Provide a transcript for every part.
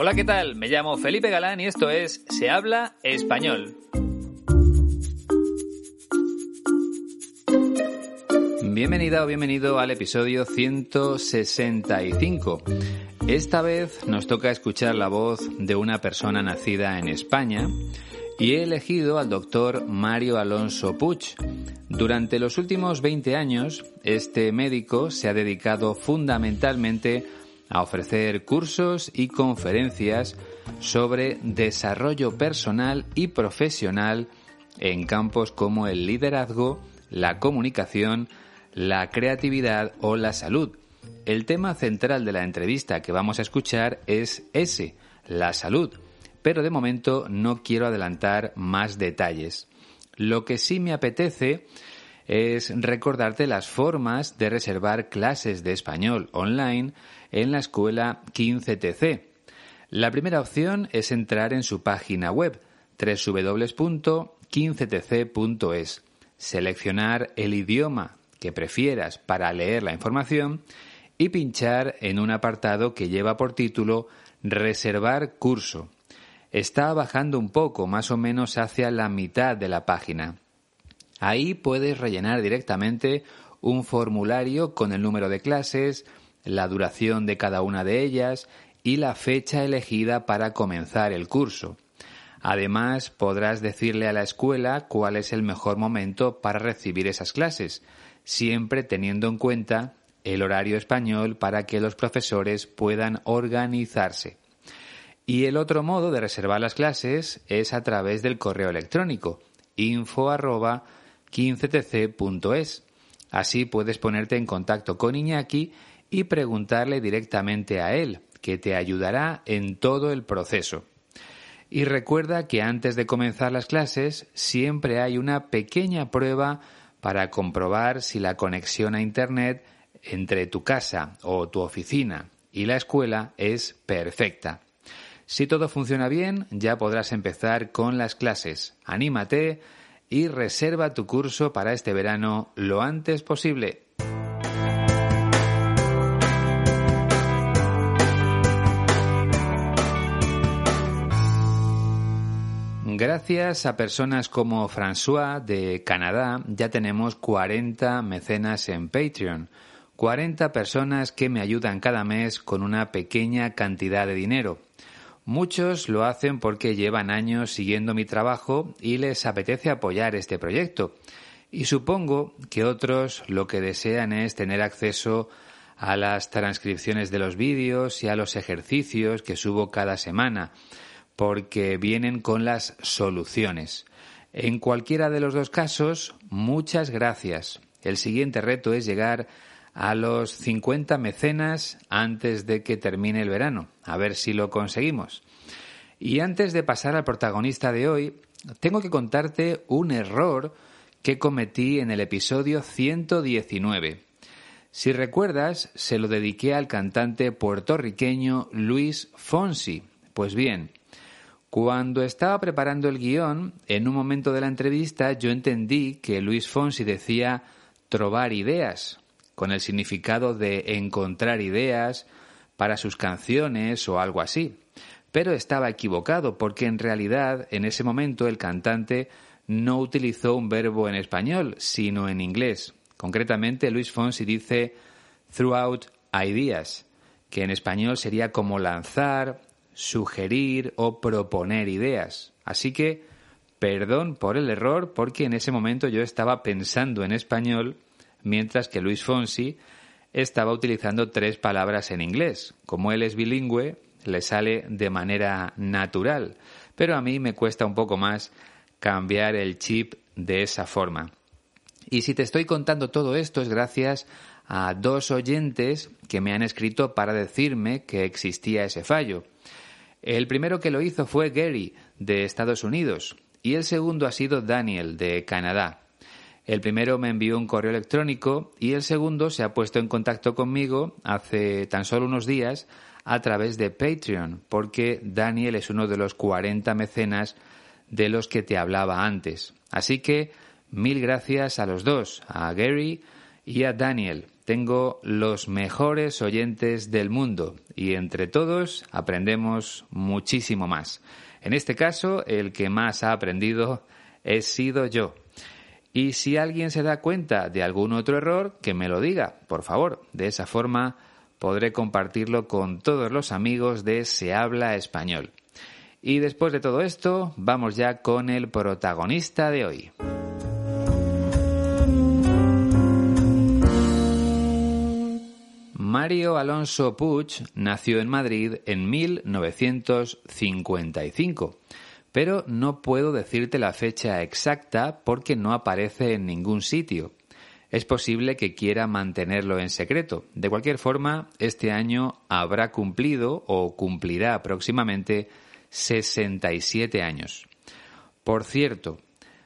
Hola, ¿qué tal? Me llamo Felipe Galán y esto es Se habla español. Bienvenida o bienvenido al episodio 165. Esta vez nos toca escuchar la voz de una persona nacida en España y he elegido al doctor Mario Alonso Puig. Durante los últimos 20 años, este médico se ha dedicado fundamentalmente a ofrecer cursos y conferencias sobre desarrollo personal y profesional en campos como el liderazgo, la comunicación, la creatividad o la salud. El tema central de la entrevista que vamos a escuchar es ese, la salud, pero de momento no quiero adelantar más detalles. Lo que sí me apetece es recordarte las formas de reservar clases de español online en la escuela 15TC. La primera opción es entrar en su página web www.15tc.es, seleccionar el idioma que prefieras para leer la información y pinchar en un apartado que lleva por título Reservar curso. Está bajando un poco, más o menos hacia la mitad de la página. Ahí puedes rellenar directamente un formulario con el número de clases, la duración de cada una de ellas y la fecha elegida para comenzar el curso. Además, podrás decirle a la escuela cuál es el mejor momento para recibir esas clases, siempre teniendo en cuenta el horario español para que los profesores puedan organizarse. Y el otro modo de reservar las clases es a través del correo electrónico info 15tc.es. Así puedes ponerte en contacto con Iñaki y preguntarle directamente a él, que te ayudará en todo el proceso. Y recuerda que antes de comenzar las clases siempre hay una pequeña prueba para comprobar si la conexión a Internet entre tu casa o tu oficina y la escuela es perfecta. Si todo funciona bien, ya podrás empezar con las clases. Anímate y reserva tu curso para este verano lo antes posible. Gracias a personas como François de Canadá ya tenemos 40 mecenas en Patreon, 40 personas que me ayudan cada mes con una pequeña cantidad de dinero. Muchos lo hacen porque llevan años siguiendo mi trabajo y les apetece apoyar este proyecto. Y supongo que otros lo que desean es tener acceso a las transcripciones de los vídeos y a los ejercicios que subo cada semana, porque vienen con las soluciones. En cualquiera de los dos casos, muchas gracias. El siguiente reto es llegar a los 50 mecenas antes de que termine el verano. A ver si lo conseguimos. Y antes de pasar al protagonista de hoy, tengo que contarte un error que cometí en el episodio 119. Si recuerdas, se lo dediqué al cantante puertorriqueño Luis Fonsi. Pues bien, cuando estaba preparando el guion, en un momento de la entrevista yo entendí que Luis Fonsi decía trobar ideas, con el significado de encontrar ideas para sus canciones o algo así. Pero estaba equivocado porque en realidad en ese momento el cantante no utilizó un verbo en español, sino en inglés. Concretamente, Luis Fonsi dice throughout ideas, que en español sería como lanzar, sugerir o proponer ideas. Así que, perdón por el error, porque en ese momento yo estaba pensando en español mientras que Luis Fonsi estaba utilizando tres palabras en inglés. Como él es bilingüe, le sale de manera natural, pero a mí me cuesta un poco más cambiar el chip de esa forma. Y si te estoy contando todo esto es gracias a dos oyentes que me han escrito para decirme que existía ese fallo. El primero que lo hizo fue Gary, de Estados Unidos, y el segundo ha sido Daniel, de Canadá. El primero me envió un correo electrónico y el segundo se ha puesto en contacto conmigo hace tan solo unos días a través de Patreon, porque Daniel es uno de los 40 mecenas de los que te hablaba antes. Así que mil gracias a los dos, a Gary y a Daniel. tengo los mejores oyentes del mundo y entre todos aprendemos muchísimo más. En este caso, el que más ha aprendido he sido yo. Y si alguien se da cuenta de algún otro error, que me lo diga, por favor. De esa forma podré compartirlo con todos los amigos de Se habla español. Y después de todo esto, vamos ya con el protagonista de hoy. Mario Alonso Puig nació en Madrid en 1955, pero no puedo decirte la fecha exacta porque no aparece en ningún sitio. Es posible que quiera mantenerlo en secreto. De cualquier forma, este año habrá cumplido o cumplirá próximamente 67 años. Por cierto,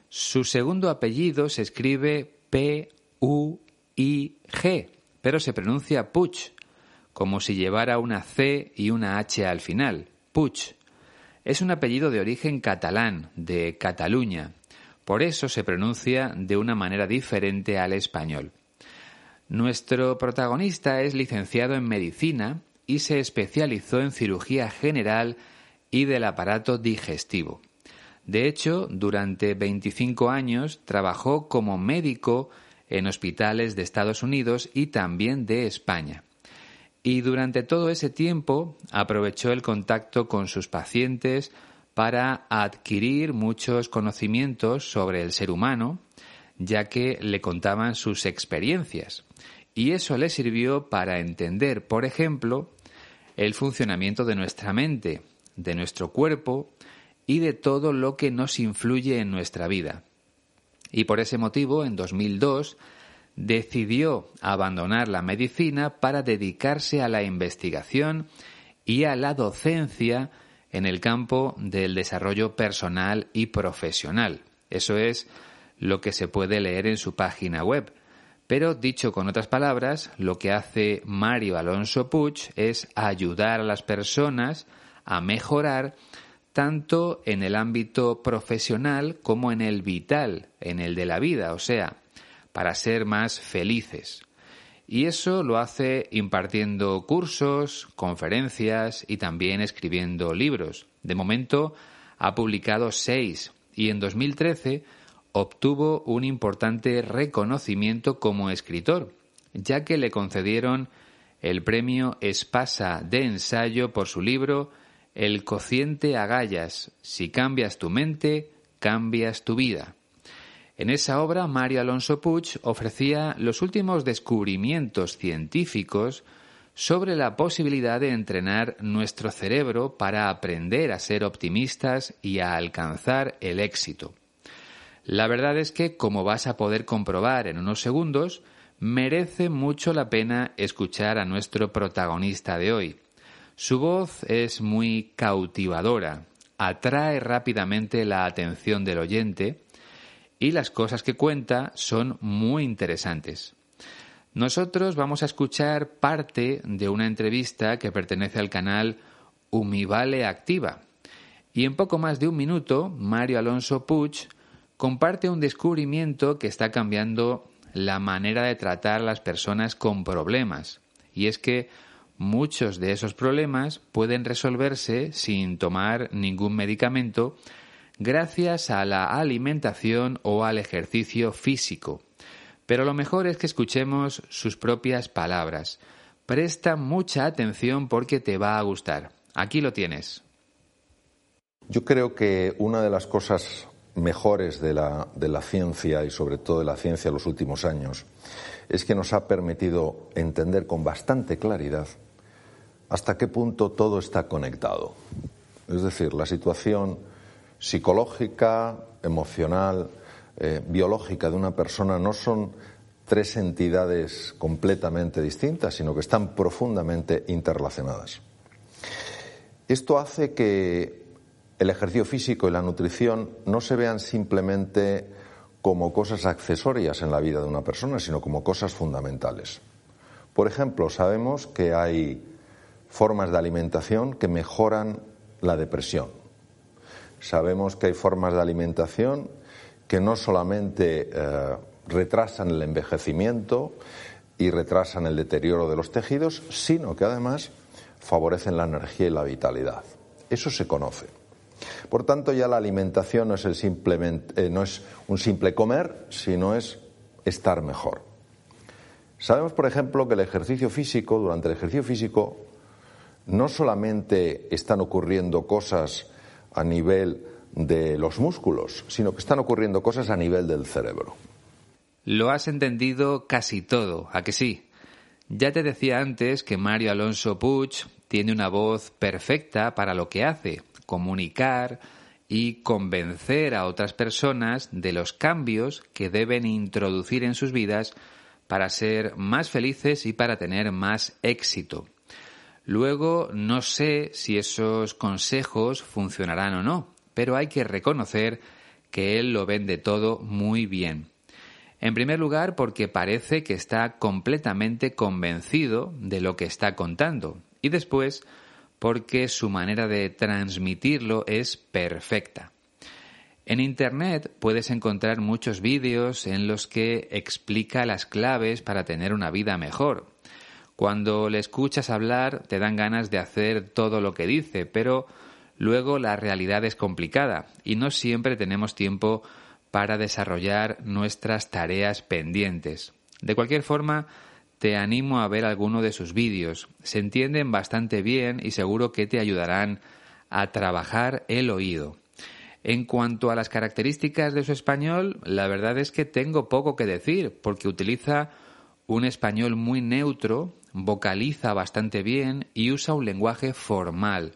su segundo apellido se escribe P-U-I-G pero se pronuncia Puig, como si llevara una C y una H al final. Puig. Es un apellido de origen catalán, de Cataluña. Por eso se pronuncia de una manera diferente al español. Nuestro protagonista es licenciado en medicina y se especializó en cirugía general y del aparato digestivo. De hecho, durante 25 años trabajó como médico en hospitales de Estados Unidos y también de España. Y durante todo ese tiempo aprovechó el contacto con sus pacientes para adquirir muchos conocimientos sobre el ser humano, ya que le contaban sus experiencias. Y eso le sirvió para entender, por ejemplo, el funcionamiento de nuestra mente, de nuestro cuerpo y de todo lo que nos influye en nuestra vida y por ese motivo, en 2002, decidió abandonar la medicina para dedicarse a la investigación y a la docencia en el campo del desarrollo personal y profesional. Eso es lo que se puede leer en su página web. Pero dicho con otras palabras, lo que hace Mario Alonso Puig es ayudar a las personas a mejorar tanto en el ámbito profesional como en el vital, en el de la vida, o sea, para ser más felices. Y eso lo hace impartiendo cursos, conferencias y también escribiendo libros. De momento ha publicado seis y en 2013 obtuvo un importante reconocimiento como escritor, ya que le concedieron el premio Espasa de ensayo por su libro el cociente agallas, si cambias tu mente, cambias tu vida. En esa obra, Mario Alonso Puig ofrecía los últimos descubrimientos científicos sobre la posibilidad de entrenar nuestro cerebro para aprender a ser optimistas y a alcanzar el éxito. La verdad es que, como vas a poder comprobar en unos segundos, merece mucho la pena escuchar a nuestro protagonista de hoy, su voz es muy cautivadora, atrae rápidamente la atención del oyente y las cosas que cuenta son muy interesantes. Nosotros vamos a escuchar parte de una entrevista que pertenece al canal Umivale Activa. Y en poco más de un minuto, Mario Alonso Puig comparte un descubrimiento que está cambiando la manera de tratar a las personas con problemas. Y es que muchos de esos problemas pueden resolverse sin tomar ningún medicamento gracias a la alimentación o al ejercicio físico. Pero lo mejor es que escuchemos sus propias palabras. Presta mucha atención porque te va a gustar. Aquí lo tienes. Yo creo que una de las cosas mejores de la, de la ciencia y sobre todo de la ciencia en los últimos años es que nos ha permitido entender con bastante claridad hasta qué punto todo está conectado. Es decir, la situación psicológica, emocional, eh, biológica de una persona no son tres entidades completamente distintas, sino que están profundamente interrelacionadas. Esto hace que el ejercicio físico y la nutrición no se vean simplemente como cosas accesorias en la vida de una persona, sino como cosas fundamentales. Por ejemplo, sabemos que hay formas de alimentación que mejoran la depresión. Sabemos que hay formas de alimentación que no solamente eh, retrasan el envejecimiento y retrasan el deterioro de los tejidos, sino que además favorecen la energía y la vitalidad. Eso se conoce. Por tanto, ya la alimentación no es, simplemente, eh, no es un simple comer, sino es estar mejor. Sabemos, por ejemplo, que el ejercicio físico, durante el ejercicio físico, no solamente están ocurriendo cosas a nivel de los músculos, sino que están ocurriendo cosas a nivel del cerebro. Lo has entendido casi todo, ¿a que sí? Ya te decía antes que Mario Alonso Puig tiene una voz perfecta para lo que hace, comunicar y convencer a otras personas de los cambios que deben introducir en sus vidas para ser más felices y para tener más éxito. Luego no sé si esos consejos funcionarán o no, pero hay que reconocer que él lo vende todo muy bien. En primer lugar, porque parece que está completamente convencido de lo que está contando. Y después, porque su manera de transmitirlo es perfecta. En Internet puedes encontrar muchos vídeos en los que explica las claves para tener una vida mejor. Cuando le escuchas hablar te dan ganas de hacer todo lo que dice, pero Luego la realidad es complicada y no siempre tenemos tiempo para desarrollar nuestras tareas pendientes. De cualquier forma, te animo a ver alguno de sus vídeos. Se entienden bastante bien y seguro que te ayudarán a trabajar el oído. En cuanto a las características de su español, la verdad es que tengo poco que decir, porque utiliza un español muy neutro, vocaliza bastante bien y usa un lenguaje formal.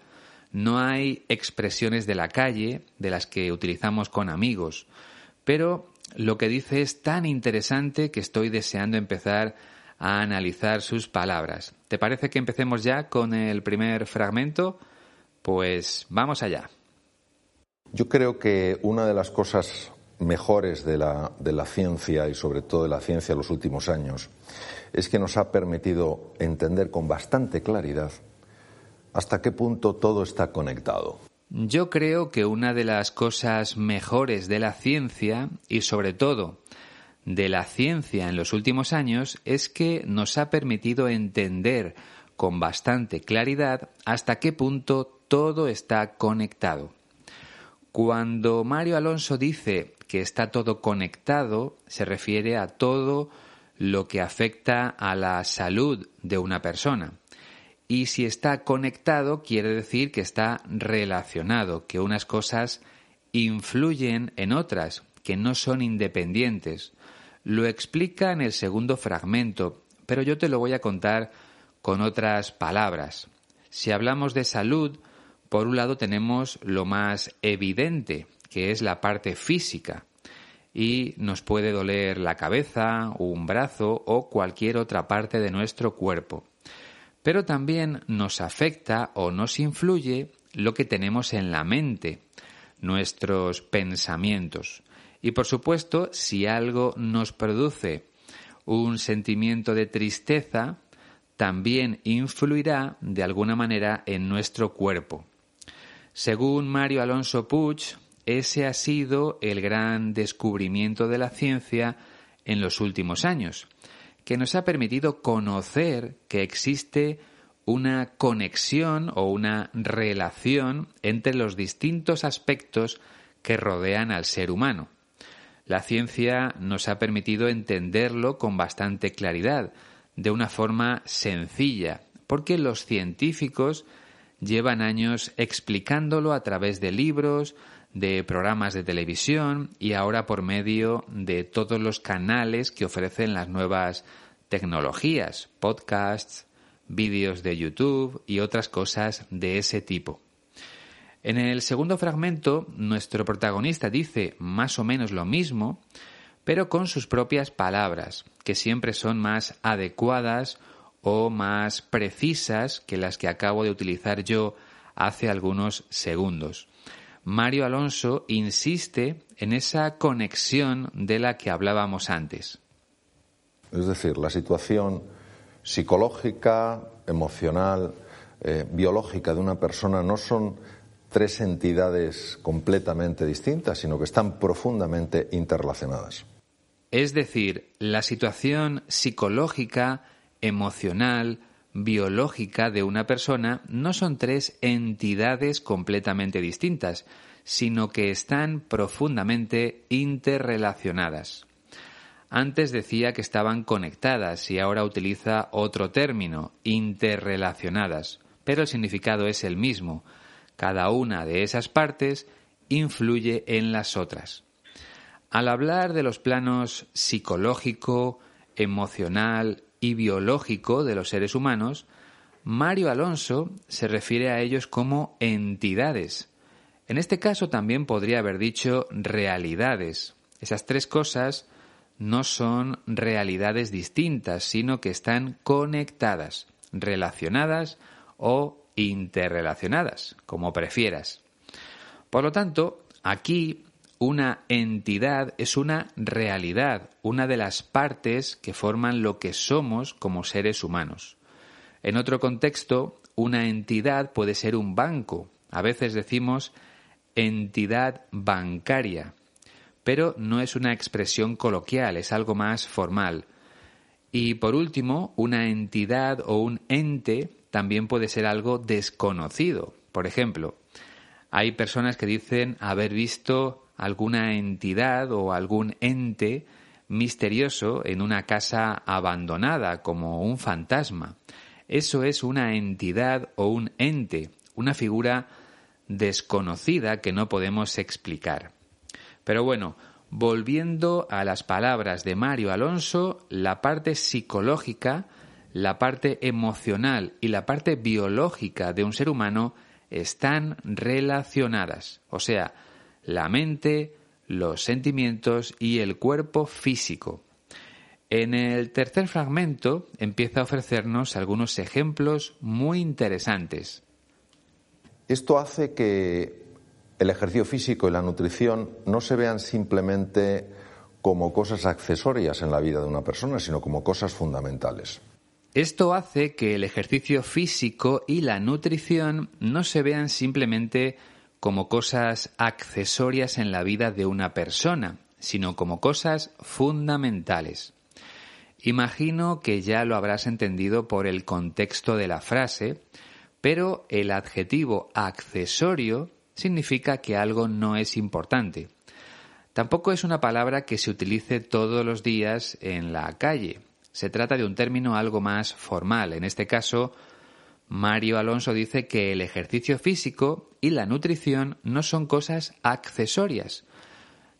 No hay expresiones de la calle de las que utilizamos con amigos, pero lo que dice es tan interesante que estoy deseando empezar a analizar sus palabras. ¿Te parece que empecemos ya con el primer fragmento? Pues vamos allá. Yo creo que una de las cosas mejores de la, de la, ciencia y sobre todo de la ciencia en los últimos años es que nos ha permitido entender con bastante claridad hasta qué punto todo está conectado. Yo creo que una de las cosas mejores de la ciencia y sobre todo de la ciencia en los últimos años es que nos ha permitido entender con bastante claridad hasta qué punto todo está conectado. Cuando Mario Alonso dice que está todo conectado, se refiere a todo lo que afecta a la salud de una persona. Y si está conectado, quiere decir que está relacionado, que unas cosas influyen en otras, que no son independientes. Lo explica en el segundo fragmento, pero yo te lo voy a contar con otras palabras. Si hablamos de salud, por un lado tenemos lo más evidente, que es la parte física, y nos puede doler la cabeza, un brazo o cualquier otra parte de nuestro cuerpo pero también nos afecta o nos influye lo que tenemos en la mente, nuestros pensamientos. Y por supuesto, si algo nos produce un sentimiento de tristeza, también influirá de alguna manera en nuestro cuerpo. Según Mario Alonso Puig, ese ha sido el gran descubrimiento de la ciencia en los últimos años que nos ha permitido conocer que existe una conexión o una relación entre los distintos aspectos que rodean al ser humano. La ciencia nos ha permitido entenderlo con bastante claridad, de una forma sencilla, porque los científicos llevan años explicándolo a través de libros, de programas de televisión y ahora por medio de todos los canales que ofrecen las nuevas tecnologías, podcasts, vídeos de YouTube y otras cosas de ese tipo. En el segundo fragmento, nuestro protagonista dice más o menos lo mismo, pero con sus propias palabras, que siempre son más adecuadas o más precisas que las que acabo de utilizar yo hace algunos segundos. Mario Alonso insiste en esa conexión de la que hablábamos antes. Es decir, la situación psicológica, emocional, eh, biológica de una persona no son tres entidades completamente distintas, sino que están profundamente interrelacionadas. Es decir, la situación psicológica, emocional, biológica de una persona no son tres entidades completamente distintas, sino que están profundamente interrelacionadas. Antes decía que estaban conectadas y ahora utiliza otro término, interrelacionadas, pero el significado es el mismo. Cada una de esas partes influye en las otras. Al hablar de los planos psicológico, emocional y biológico de los seres humanos, Mario Alonso se refiere a ellos como entidades. En este caso también podría haber dicho realidades. Esas tres cosas no son realidades distintas, sino que están conectadas, relacionadas o interrelacionadas, como prefieras. Por lo tanto, aquí una entidad es una realidad, una de las partes que forman lo que somos como seres humanos. En otro contexto, una entidad puede ser un banco. A veces decimos entidad bancaria, pero no es una expresión coloquial, es algo más formal. Y por último, una entidad o un ente también puede ser algo desconocido. Por ejemplo, hay personas que dicen haber visto alguna entidad o algún ente misterioso en una casa abandonada como un fantasma. Eso es una entidad o un ente, una figura desconocida que no podemos explicar. Pero bueno, volviendo a las palabras de Mario Alonso, la parte psicológica, la parte emocional y la parte biológica de un ser humano están relacionadas. O sea, la mente, los sentimientos y el cuerpo físico. En el tercer fragmento empieza a ofrecernos algunos ejemplos muy interesantes. Esto hace que el ejercicio físico y la nutrición no se vean simplemente como cosas accesorias en la vida de una persona, sino como cosas fundamentales. Esto hace que el ejercicio físico y la nutrición no se vean simplemente como cosas accesorias en la vida de una persona, sino como cosas fundamentales. Imagino que ya lo habrás entendido por el contexto de la frase, pero el adjetivo accesorio significa que algo no es importante. Tampoco es una palabra que se utilice todos los días en la calle. Se trata de un término algo más formal, en este caso Mario Alonso dice que el ejercicio físico y la nutrición no son cosas accesorias,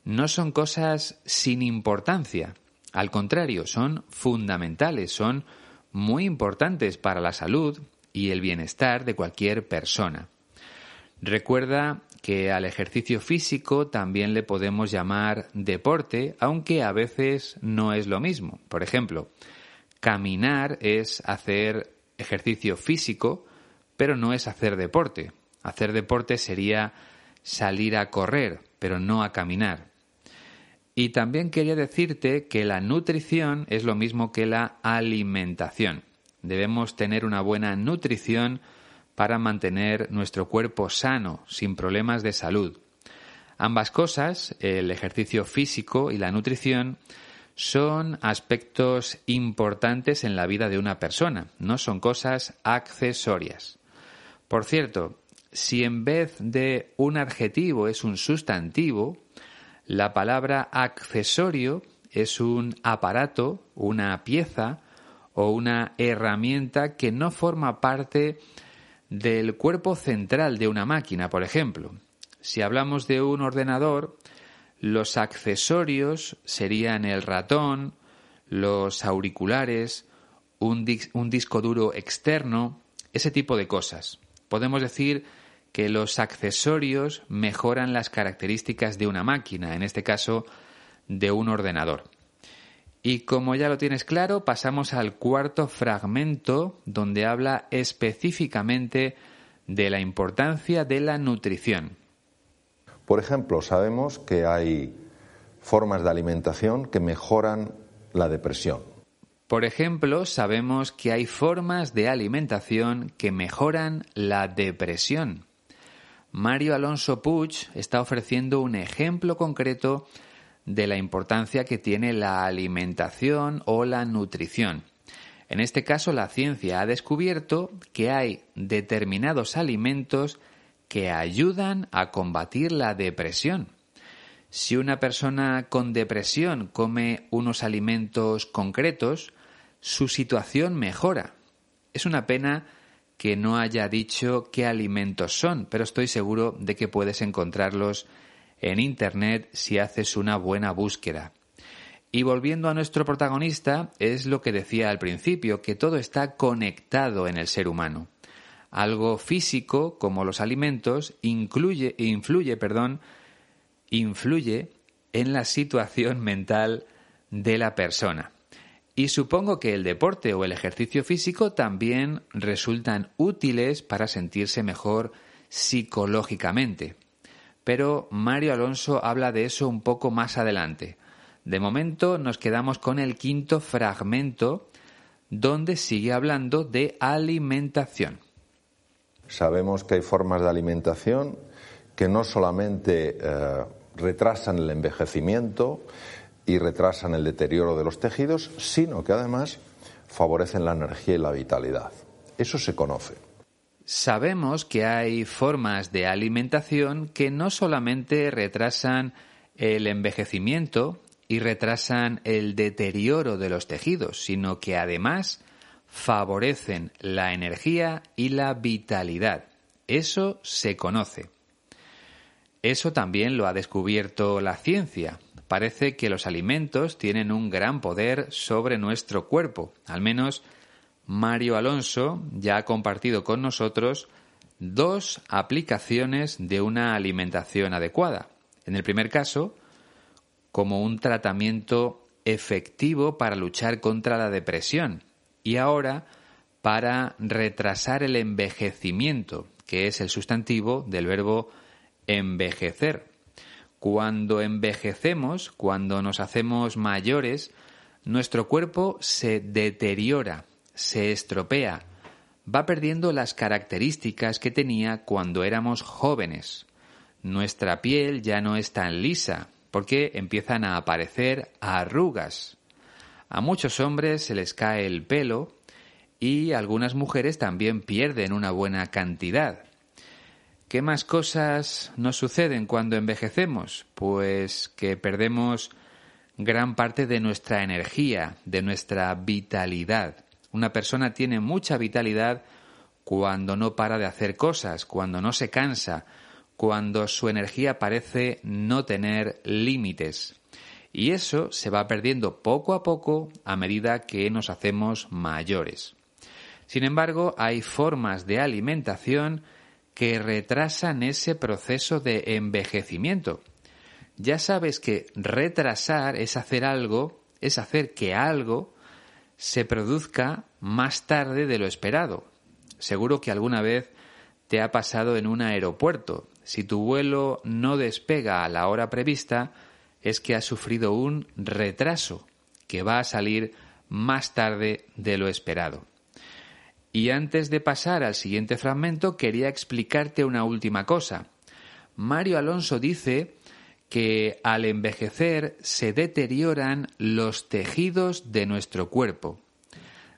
no son cosas sin importancia. Al contrario, son fundamentales, son muy importantes para la salud y el bienestar de cualquier persona. Recuerda que al ejercicio físico también le podemos llamar deporte, aunque a veces no es lo mismo. Por ejemplo, caminar es hacer ejercicio físico, pero no es hacer deporte. Hacer deporte sería salir a correr, pero no a caminar. Y también quería decirte que la nutrición es lo mismo que la alimentación. Debemos tener una buena nutrición para mantener nuestro cuerpo sano, sin problemas de salud. Ambas cosas, el ejercicio físico y la nutrición, son aspectos importantes en la vida de una persona, no son cosas accesorias. Por cierto, si en vez de un adjetivo es un sustantivo, la palabra accesorio es un aparato, una pieza o una herramienta que no forma parte del cuerpo central de una máquina, por ejemplo. Si hablamos de un ordenador, los accesorios serían el ratón, los auriculares, un, disco duro externo, ese tipo de cosas. Podemos decir que los accesorios mejoran las características de una máquina, en este caso de un ordenador. Y como ya lo tienes claro, pasamos al cuarto fragmento donde habla específicamente de la importancia de la nutrición. Por ejemplo, sabemos que hay formas de alimentación que mejoran la depresión. Por ejemplo, sabemos que hay formas de alimentación que mejoran la depresión. Mario Alonso Puig está ofreciendo un ejemplo concreto de la importancia que tiene la alimentación o la nutrición. En este caso, la ciencia ha descubierto que hay determinados alimentos que ayudan a combatir la depresión. Si una persona con depresión come unos alimentos concretos, su situación mejora. Es una pena que no haya dicho qué alimentos son, pero estoy seguro de que puedes encontrarlos en Internet si haces una buena búsqueda. Y volviendo a nuestro protagonista, es lo que decía al principio, que todo está conectado en el ser humano. Algo físico, como los alimentos, incluye, influye, perdón, influye en la situación mental de la persona. Y supongo que el deporte o el ejercicio físico también resultan útiles para sentirse mejor psicológicamente. Pero Mario Alonso habla de eso un poco más adelante. De momento nos quedamos con el quinto fragmento donde sigue hablando de alimentación. Sabemos que hay formas de alimentación que no solamente eh, retrasan el envejecimiento y retrasan el deterioro de los tejidos, sino que además favorecen la energía y la vitalidad. Eso se conoce. Sabemos que hay formas de alimentación que no solamente retrasan el envejecimiento y retrasan el deterioro de los tejidos, sino que además favorecen la energía y la vitalidad. Eso se conoce. Eso también lo ha descubierto la ciencia. Parece que los alimentos tienen un gran poder sobre nuestro cuerpo. Al menos Mario Alonso ya ha compartido con nosotros dos aplicaciones de una alimentación adecuada. En el primer caso, como un tratamiento efectivo para luchar contra la depresión y ahora para retrasar el envejecimiento, que es el sustantivo del verbo envejecer. Cuando envejecemos, cuando nos hacemos mayores, nuestro cuerpo se deteriora, se estropea, va perdiendo las características que tenía cuando éramos jóvenes. Nuestra piel ya no es tan lisa, porque empiezan a aparecer arrugas. A muchos hombres se les cae el pelo y algunas mujeres también pierden una buena cantidad. ¿Qué más cosas nos suceden cuando envejecemos? Pues que perdemos gran parte de nuestra energía, de nuestra vitalidad. Una persona tiene mucha vitalidad cuando no para de hacer cosas, cuando no se cansa, cuando su energía parece no tener límites. Y eso se va perdiendo poco a poco a medida que nos hacemos mayores. Sin embargo, hay formas de alimentación que retrasan ese proceso de envejecimiento. Ya sabes que retrasar es hacer algo, es hacer que algo se produzca más tarde de lo esperado. Seguro que alguna vez te ha pasado en un aeropuerto. Si tu vuelo no despega a la hora prevista, es que has sufrido un retraso que va a salir más tarde de lo esperado. Y antes de pasar al siguiente fragmento, quería explicarte una última cosa. Mario Alonso dice que al envejecer se deterioran los tejidos de nuestro cuerpo.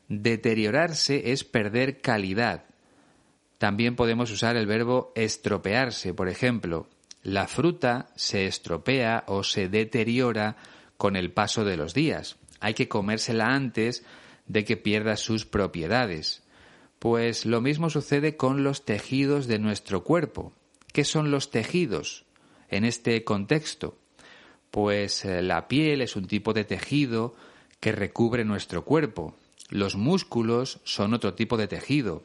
Deteriorarse es perder calidad. También podemos usar el verbo estropearse, por ejemplo. La fruta se estropea o se deteriora con el paso de los días. Hay que comérsela antes de que pierda sus propiedades. Pues lo mismo sucede con los tejidos de nuestro cuerpo. ¿Qué son los tejidos en este contexto? Pues eh, la piel es un tipo de tejido que recubre nuestro cuerpo. Los músculos son otro tipo de tejido.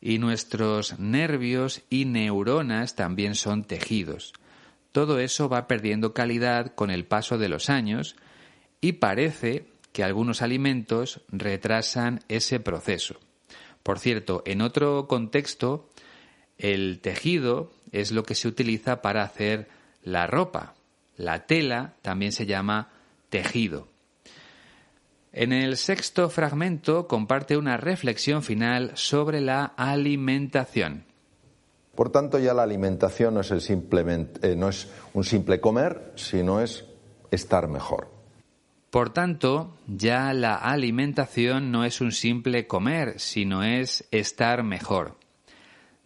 Y nuestros nervios y neuronas también son tejidos. Todo eso va perdiendo calidad con el paso de los años y parece que algunos alimentos retrasan ese proceso. Por cierto, en otro contexto, el tejido es lo que se utiliza para hacer la ropa. La tela también se llama tejido. En el sexto fragmento comparte una reflexión final sobre la alimentación. Por tanto, ya la alimentación no es, el simplemente, eh, no es un simple comer, sino es estar mejor. Por tanto, ya la alimentación no es un simple comer, sino es estar mejor.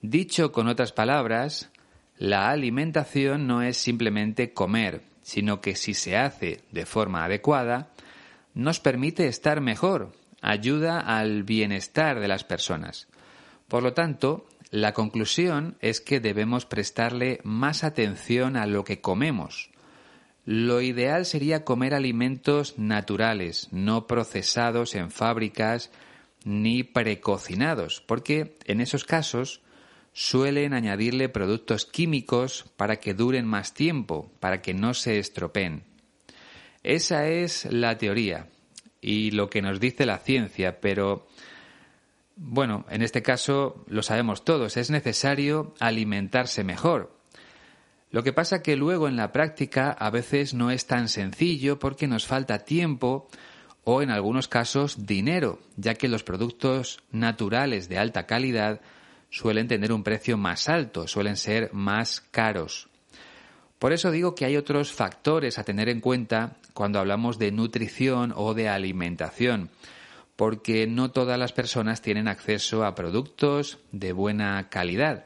Dicho con otras palabras, la alimentación no es simplemente comer, sino que si se hace de forma adecuada, nos permite estar mejor, ayuda al bienestar de las personas. Por lo tanto, la conclusión es que debemos prestarle más atención a lo que comemos. Lo ideal sería comer alimentos naturales, no procesados en fábricas ni precocinados, porque en esos casos suelen añadirle productos químicos para que duren más tiempo, para que no se estropeen. Esa es la teoría y lo que nos dice la ciencia, pero bueno, en este caso lo sabemos todos, es necesario alimentarse mejor. Lo que pasa que luego en la práctica a veces no es tan sencillo porque nos falta tiempo o en algunos casos dinero, ya que los productos naturales de alta calidad suelen tener un precio más alto, suelen ser más caros. Por eso digo que hay otros factores a tener en cuenta cuando hablamos de nutrición o de alimentación, porque no todas las personas tienen acceso a productos de buena calidad.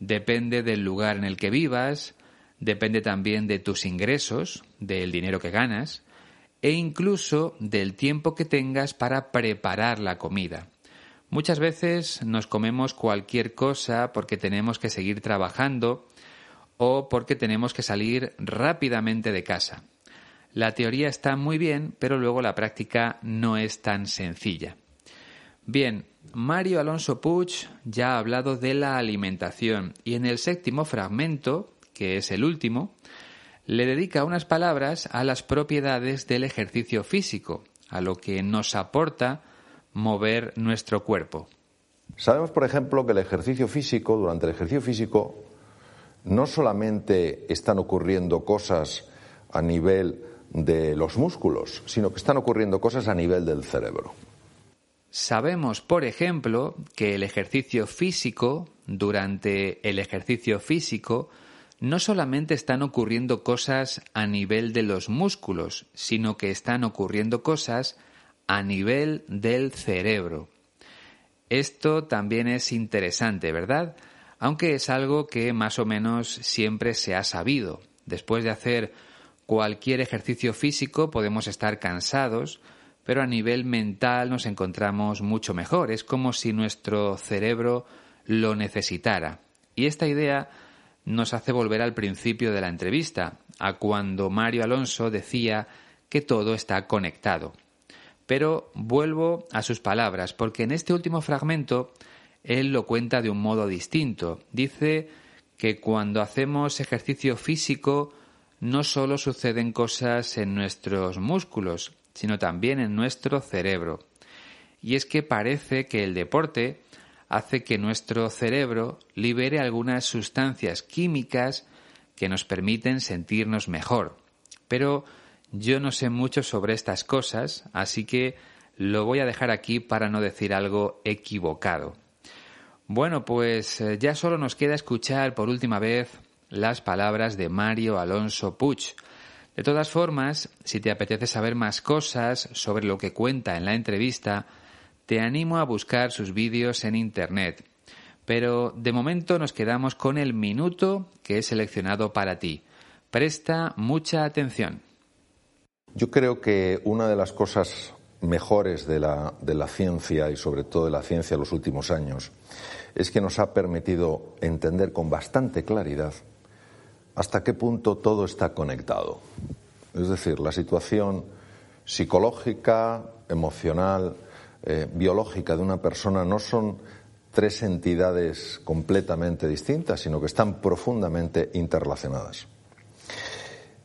Depende del lugar en el que vivas, depende también de tus ingresos, del dinero que ganas, e incluso del tiempo que tengas para preparar la comida. Muchas veces nos comemos cualquier cosa porque tenemos que seguir trabajando o porque tenemos que salir rápidamente de casa. La teoría está muy bien, pero luego la práctica no es tan sencilla. Bien, Mario Alonso Puig ya ha hablado de la alimentación y en el séptimo fragmento, que es el último, le dedica unas palabras a las propiedades del ejercicio físico, a lo que nos aporta mover nuestro cuerpo. Sabemos, por ejemplo, que el ejercicio físico, durante el ejercicio físico, no solamente están ocurriendo cosas a nivel de los músculos, sino que están ocurriendo cosas a nivel del cerebro. Sabemos, por ejemplo, que el ejercicio físico, durante el ejercicio físico, no solamente están ocurriendo cosas a nivel de los músculos, sino que están ocurriendo cosas a nivel del cerebro. Esto también es interesante, ¿verdad? Aunque es algo que más o menos siempre se ha sabido. Después de hacer cualquier ejercicio físico podemos estar cansados, pero a nivel mental nos encontramos mucho mejor. Es como si nuestro cerebro lo necesitara. Y esta idea nos hace volver al principio de la entrevista, a cuando Mario Alonso decía que todo está conectado. Pero vuelvo a sus palabras, porque en este último fragmento él lo cuenta de un modo distinto. Dice que cuando hacemos ejercicio físico no solo suceden cosas en nuestros músculos, sino también en nuestro cerebro. Y es que parece que el deporte hace que nuestro cerebro libere algunas sustancias químicas que nos permiten sentirnos mejor. Pero yo no sé mucho sobre estas cosas, así que lo voy a dejar aquí para no decir algo equivocado. Bueno, pues eh, ya solo nos queda escuchar por última vez las palabras de Mario Alonso Puch. De todas formas, si te apetece saber más cosas sobre lo que cuenta en la entrevista, te animo a buscar sus vídeos en Internet. Pero de momento nos quedamos con el minuto que he seleccionado para ti. Presta mucha atención. Yo creo que una de las cosas mejores de la, de la, ciencia y sobre todo de la ciencia de los últimos años es que nos ha permitido entender con bastante claridad hasta qué punto todo está conectado. Es decir, la situación psicológica, emocional, eh, biológica de una persona no son tres entidades completamente distintas, sino que están profundamente interrelacionadas.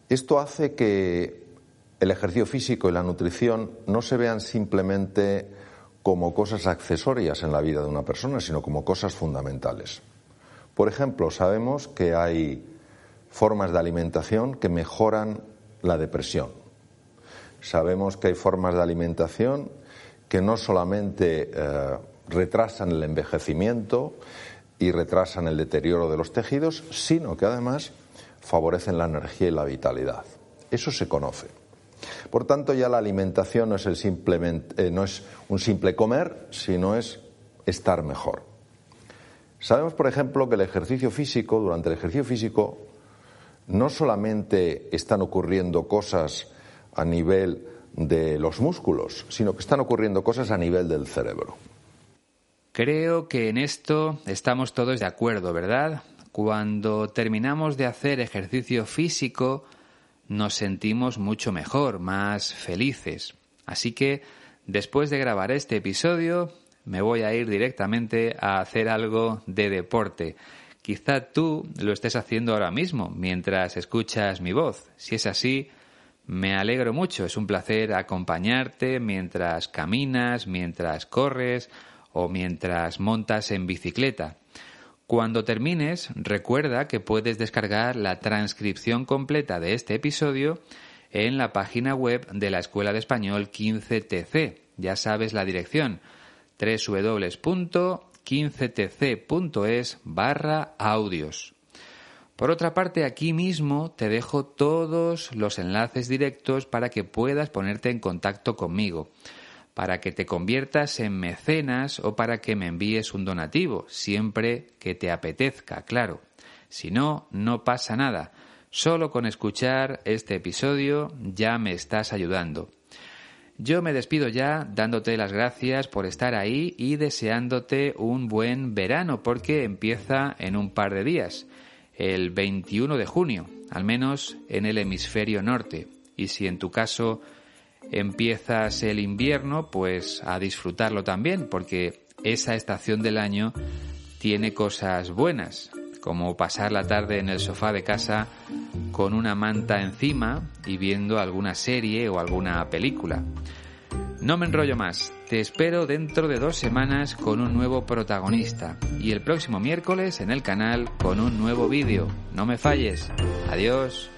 Esto hace que el ejercicio físico y la nutrición no se vean simplemente como cosas accesorias en la vida de una persona, sino como cosas fundamentales. Por ejemplo, sabemos que hay formas de alimentación que mejoran la depresión. Sabemos que hay formas de alimentación que no solamente eh, retrasan el envejecimiento y retrasan el deterioro de los tejidos, sino que además favorecen la energía y la vitalidad. Eso se conoce. Por tanto, ya la alimentación no es, el simplemente, eh, no es un simple comer, sino es estar mejor. Sabemos, por ejemplo, que el ejercicio físico, durante el ejercicio físico, no solamente están ocurriendo cosas a nivel de los músculos, sino que están ocurriendo cosas a nivel del cerebro. Creo que en esto estamos todos de acuerdo, ¿verdad? Cuando terminamos de hacer ejercicio físico, nos sentimos mucho mejor, más felices. Así que, después de grabar este episodio, me voy a ir directamente a hacer algo de deporte. Quizá tú lo estés haciendo ahora mismo, mientras escuchas mi voz. Si es así, me alegro mucho. Es un placer acompañarte mientras caminas, mientras corres o mientras montas en bicicleta. Cuando termines, recuerda que puedes descargar la transcripción completa de este episodio en la página web de la Escuela de Español 15TC. Ya sabes la dirección www.15tc.es barra audios. Por otra parte, aquí mismo te dejo todos los enlaces directos para que puedas ponerte en contacto conmigo para que te conviertas en mecenas o para que me envíes un donativo, siempre que te apetezca, claro. Si no, no pasa nada. Solo con escuchar este episodio ya me estás ayudando. Yo me despido ya dándote las gracias por estar ahí y deseándote un buen verano porque empieza en un par de días, el 21 de junio, al menos en el hemisferio norte. Y si en tu caso empiezas el invierno, pues a disfrutarlo también, porque esa estación del año tiene cosas buenas, como pasar la tarde en el sofá de casa con una manta encima y viendo alguna serie o alguna película. No me enrollo más, te espero dentro de dos semanas con un nuevo protagonista y el próximo miércoles en el canal con un nuevo vídeo. No me falles. Adiós.